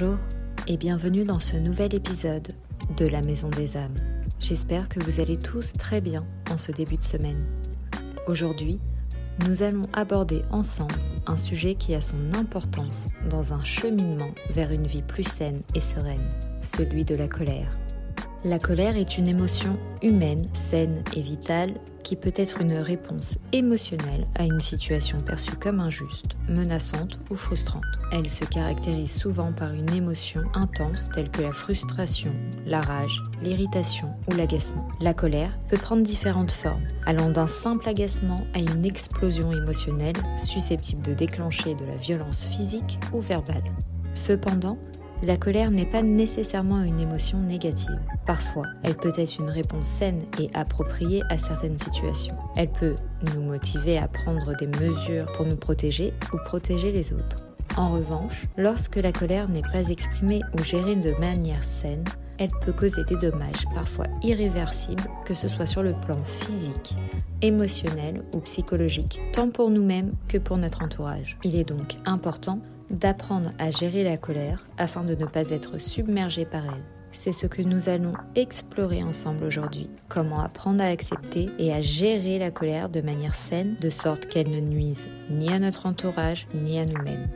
Bonjour et bienvenue dans ce nouvel épisode de la Maison des âmes. J'espère que vous allez tous très bien en ce début de semaine. Aujourd'hui, nous allons aborder ensemble un sujet qui a son importance dans un cheminement vers une vie plus saine et sereine, celui de la colère. La colère est une émotion humaine, saine et vitale qui peut être une réponse émotionnelle à une situation perçue comme injuste, menaçante ou frustrante. Elle se caractérise souvent par une émotion intense telle que la frustration, la rage, l'irritation ou l'agacement. La colère peut prendre différentes formes, allant d'un simple agacement à une explosion émotionnelle susceptible de déclencher de la violence physique ou verbale. Cependant, la colère n'est pas nécessairement une émotion négative. Parfois, elle peut être une réponse saine et appropriée à certaines situations. Elle peut nous motiver à prendre des mesures pour nous protéger ou protéger les autres. En revanche, lorsque la colère n'est pas exprimée ou gérée de manière saine, elle peut causer des dommages parfois irréversibles, que ce soit sur le plan physique, émotionnel ou psychologique, tant pour nous-mêmes que pour notre entourage. Il est donc important d'apprendre à gérer la colère afin de ne pas être submergé par elle. C'est ce que nous allons explorer ensemble aujourd'hui. Comment apprendre à accepter et à gérer la colère de manière saine, de sorte qu'elle ne nuise ni à notre entourage ni à nous-mêmes.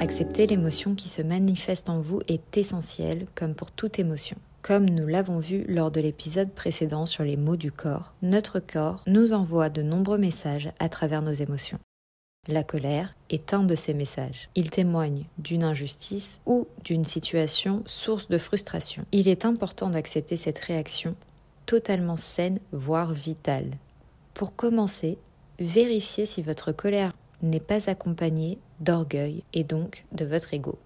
Accepter l'émotion qui se manifeste en vous est essentiel, comme pour toute émotion. Comme nous l'avons vu lors de l'épisode précédent sur les mots du corps, notre corps nous envoie de nombreux messages à travers nos émotions. La colère est un de ces messages. Il témoigne d'une injustice ou d'une situation source de frustration. Il est important d'accepter cette réaction totalement saine, voire vitale. Pour commencer, vérifiez si votre colère n'est pas accompagnée d'orgueil et donc de votre ego.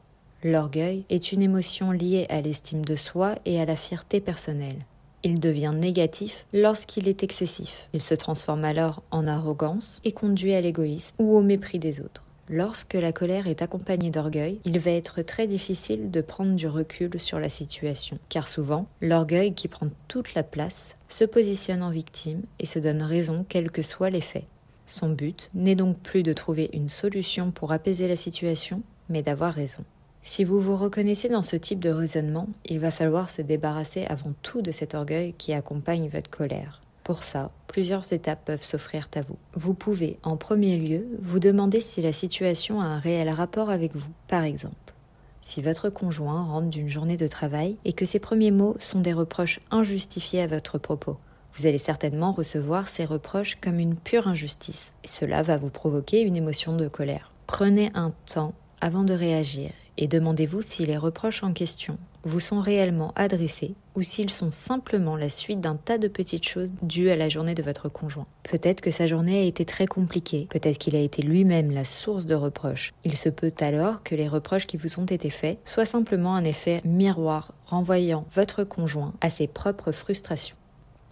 L'orgueil est une émotion liée à l'estime de soi et à la fierté personnelle. Il devient négatif lorsqu'il est excessif. Il se transforme alors en arrogance et conduit à l'égoïsme ou au mépris des autres. Lorsque la colère est accompagnée d'orgueil, il va être très difficile de prendre du recul sur la situation, car souvent, l'orgueil qui prend toute la place se positionne en victime et se donne raison quels que soient les faits. Son but n'est donc plus de trouver une solution pour apaiser la situation, mais d'avoir raison. Si vous vous reconnaissez dans ce type de raisonnement, il va falloir se débarrasser avant tout de cet orgueil qui accompagne votre colère. Pour ça, plusieurs étapes peuvent s'offrir à vous. Vous pouvez, en premier lieu, vous demander si la situation a un réel rapport avec vous. Par exemple, si votre conjoint rentre d'une journée de travail et que ses premiers mots sont des reproches injustifiés à votre propos. Vous allez certainement recevoir ces reproches comme une pure injustice, et cela va vous provoquer une émotion de colère. Prenez un temps avant de réagir et demandez-vous si les reproches en question vous sont réellement adressés ou s'ils sont simplement la suite d'un tas de petites choses dues à la journée de votre conjoint. Peut-être que sa journée a été très compliquée, peut-être qu'il a été lui-même la source de reproches. Il se peut alors que les reproches qui vous ont été faits soient simplement un effet miroir renvoyant votre conjoint à ses propres frustrations.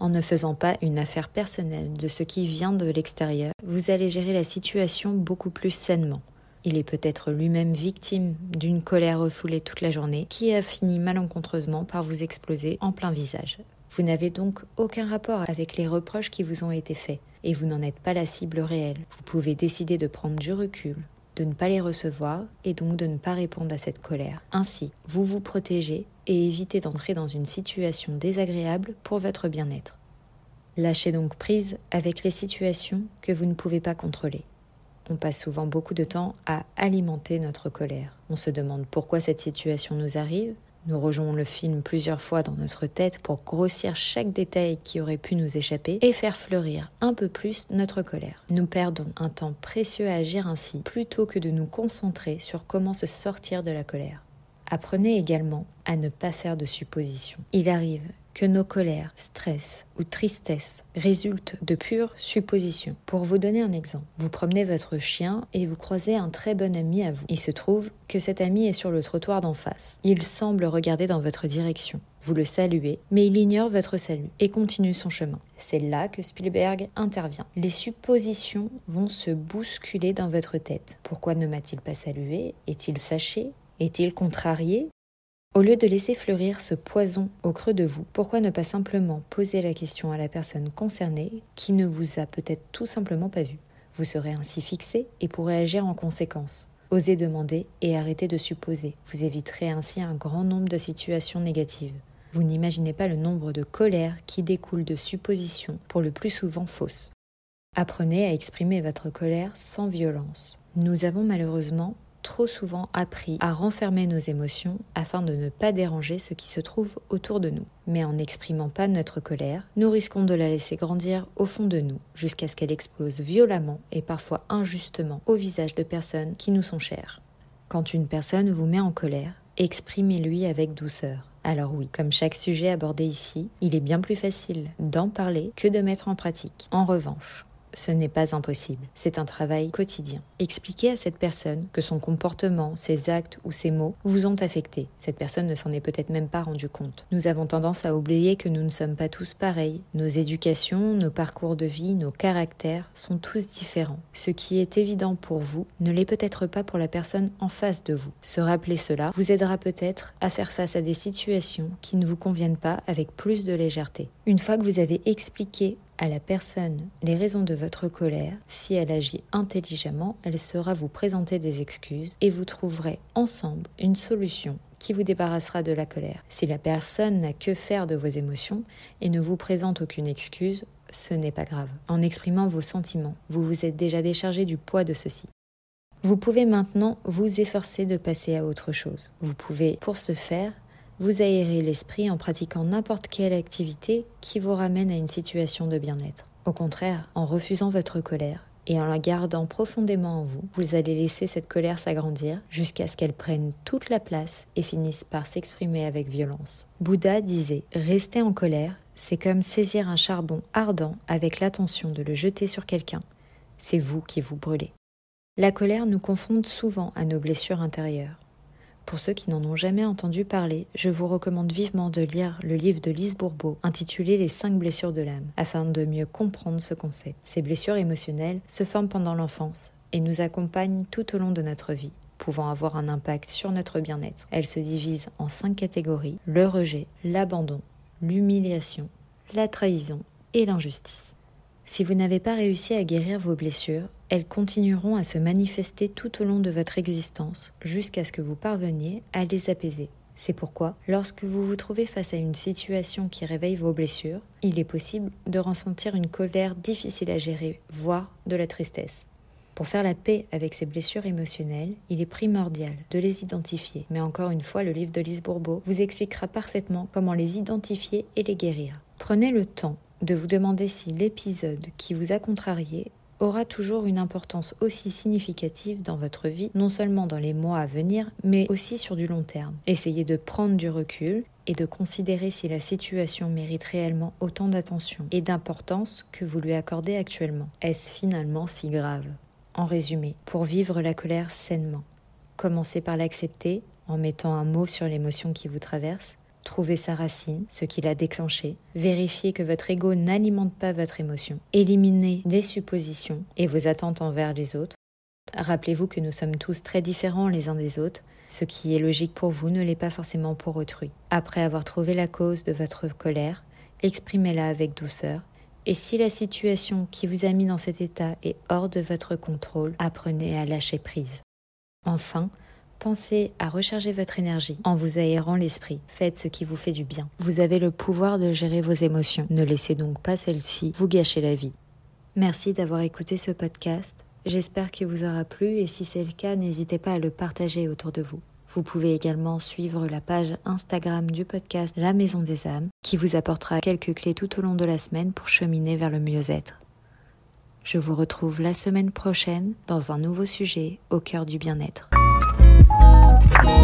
En ne faisant pas une affaire personnelle de ce qui vient de l'extérieur, vous allez gérer la situation beaucoup plus sainement. Il est peut-être lui-même victime d'une colère refoulée toute la journée qui a fini malencontreusement par vous exploser en plein visage. Vous n'avez donc aucun rapport avec les reproches qui vous ont été faits et vous n'en êtes pas la cible réelle. Vous pouvez décider de prendre du recul, de ne pas les recevoir et donc de ne pas répondre à cette colère. Ainsi, vous vous protégez et évitez d'entrer dans une situation désagréable pour votre bien-être. Lâchez donc prise avec les situations que vous ne pouvez pas contrôler on passe souvent beaucoup de temps à alimenter notre colère. On se demande pourquoi cette situation nous arrive. Nous rejouons le film plusieurs fois dans notre tête pour grossir chaque détail qui aurait pu nous échapper et faire fleurir un peu plus notre colère. Nous perdons un temps précieux à agir ainsi plutôt que de nous concentrer sur comment se sortir de la colère. Apprenez également à ne pas faire de suppositions. Il arrive que nos colères, stress ou tristesse résultent de pures suppositions. Pour vous donner un exemple, vous promenez votre chien et vous croisez un très bon ami à vous. Il se trouve que cet ami est sur le trottoir d'en face. Il semble regarder dans votre direction. Vous le saluez, mais il ignore votre salut et continue son chemin. C'est là que Spielberg intervient. Les suppositions vont se bousculer dans votre tête. Pourquoi ne m'a-t-il pas salué? Est-il fâché? Est-il contrarié? Au lieu de laisser fleurir ce poison au creux de vous, pourquoi ne pas simplement poser la question à la personne concernée qui ne vous a peut-être tout simplement pas vu? Vous serez ainsi fixé et pourrez agir en conséquence. Osez demander et arrêtez de supposer. Vous éviterez ainsi un grand nombre de situations négatives. Vous n'imaginez pas le nombre de colères qui découlent de suppositions, pour le plus souvent fausses. Apprenez à exprimer votre colère sans violence. Nous avons malheureusement trop souvent appris à renfermer nos émotions afin de ne pas déranger ce qui se trouve autour de nous. Mais en n'exprimant pas notre colère, nous risquons de la laisser grandir au fond de nous jusqu'à ce qu'elle explose violemment et parfois injustement au visage de personnes qui nous sont chères. Quand une personne vous met en colère, exprimez-lui avec douceur. Alors oui, comme chaque sujet abordé ici, il est bien plus facile d'en parler que de mettre en pratique. En revanche, ce n'est pas impossible. C'est un travail quotidien. Expliquez à cette personne que son comportement, ses actes ou ses mots vous ont affecté. Cette personne ne s'en est peut-être même pas rendu compte. Nous avons tendance à oublier que nous ne sommes pas tous pareils. Nos éducations, nos parcours de vie, nos caractères sont tous différents. Ce qui est évident pour vous ne l'est peut-être pas pour la personne en face de vous. Se rappeler cela vous aidera peut-être à faire face à des situations qui ne vous conviennent pas avec plus de légèreté. Une fois que vous avez expliqué à la personne les raisons de votre colère, si elle agit intelligemment, elle saura vous présenter des excuses et vous trouverez ensemble une solution qui vous débarrassera de la colère. Si la personne n'a que faire de vos émotions et ne vous présente aucune excuse, ce n'est pas grave. En exprimant vos sentiments, vous vous êtes déjà déchargé du poids de ceci. Vous pouvez maintenant vous efforcer de passer à autre chose. Vous pouvez, pour ce faire, vous aérez l'esprit en pratiquant n'importe quelle activité qui vous ramène à une situation de bien-être. Au contraire, en refusant votre colère et en la gardant profondément en vous, vous allez laisser cette colère s'agrandir jusqu'à ce qu'elle prenne toute la place et finisse par s'exprimer avec violence. Bouddha disait Rester en colère, c'est comme saisir un charbon ardent avec l'intention de le jeter sur quelqu'un. C'est vous qui vous brûlez. La colère nous confronte souvent à nos blessures intérieures. Pour ceux qui n'en ont jamais entendu parler, je vous recommande vivement de lire le livre de Lise Bourbeau intitulé Les cinq blessures de l'âme, afin de mieux comprendre ce concept. Ces blessures émotionnelles se forment pendant l'enfance et nous accompagnent tout au long de notre vie pouvant avoir un impact sur notre bien-être. Elles se divisent en cinq catégories le rejet, l'abandon, l'humiliation, la trahison et l'injustice. Si vous n'avez pas réussi à guérir vos blessures, elles continueront à se manifester tout au long de votre existence jusqu'à ce que vous parveniez à les apaiser. C'est pourquoi, lorsque vous vous trouvez face à une situation qui réveille vos blessures, il est possible de ressentir une colère difficile à gérer, voire de la tristesse. Pour faire la paix avec ces blessures émotionnelles, il est primordial de les identifier. Mais encore une fois, le livre de Lise Bourbeau vous expliquera parfaitement comment les identifier et les guérir. Prenez le temps de vous demander si l'épisode qui vous a contrarié aura toujours une importance aussi significative dans votre vie, non seulement dans les mois à venir, mais aussi sur du long terme. Essayez de prendre du recul et de considérer si la situation mérite réellement autant d'attention et d'importance que vous lui accordez actuellement. Est-ce finalement si grave? En résumé, pour vivre la colère sainement, commencez par l'accepter en mettant un mot sur l'émotion qui vous traverse, Trouvez sa racine, ce qui l'a déclenché, vérifiez que votre ego n'alimente pas votre émotion, éliminez les suppositions et vos attentes envers les autres. Rappelez-vous que nous sommes tous très différents les uns des autres, ce qui est logique pour vous ne l'est pas forcément pour autrui. Après avoir trouvé la cause de votre colère, exprimez-la avec douceur, et si la situation qui vous a mis dans cet état est hors de votre contrôle, apprenez à lâcher prise. Enfin, Pensez à recharger votre énergie en vous aérant l'esprit. Faites ce qui vous fait du bien. Vous avez le pouvoir de gérer vos émotions. Ne laissez donc pas celles-ci vous gâcher la vie. Merci d'avoir écouté ce podcast. J'espère qu'il vous aura plu et si c'est le cas, n'hésitez pas à le partager autour de vous. Vous pouvez également suivre la page Instagram du podcast La Maison des âmes qui vous apportera quelques clés tout au long de la semaine pour cheminer vers le mieux-être. Je vous retrouve la semaine prochaine dans un nouveau sujet au cœur du bien-être. Thank you.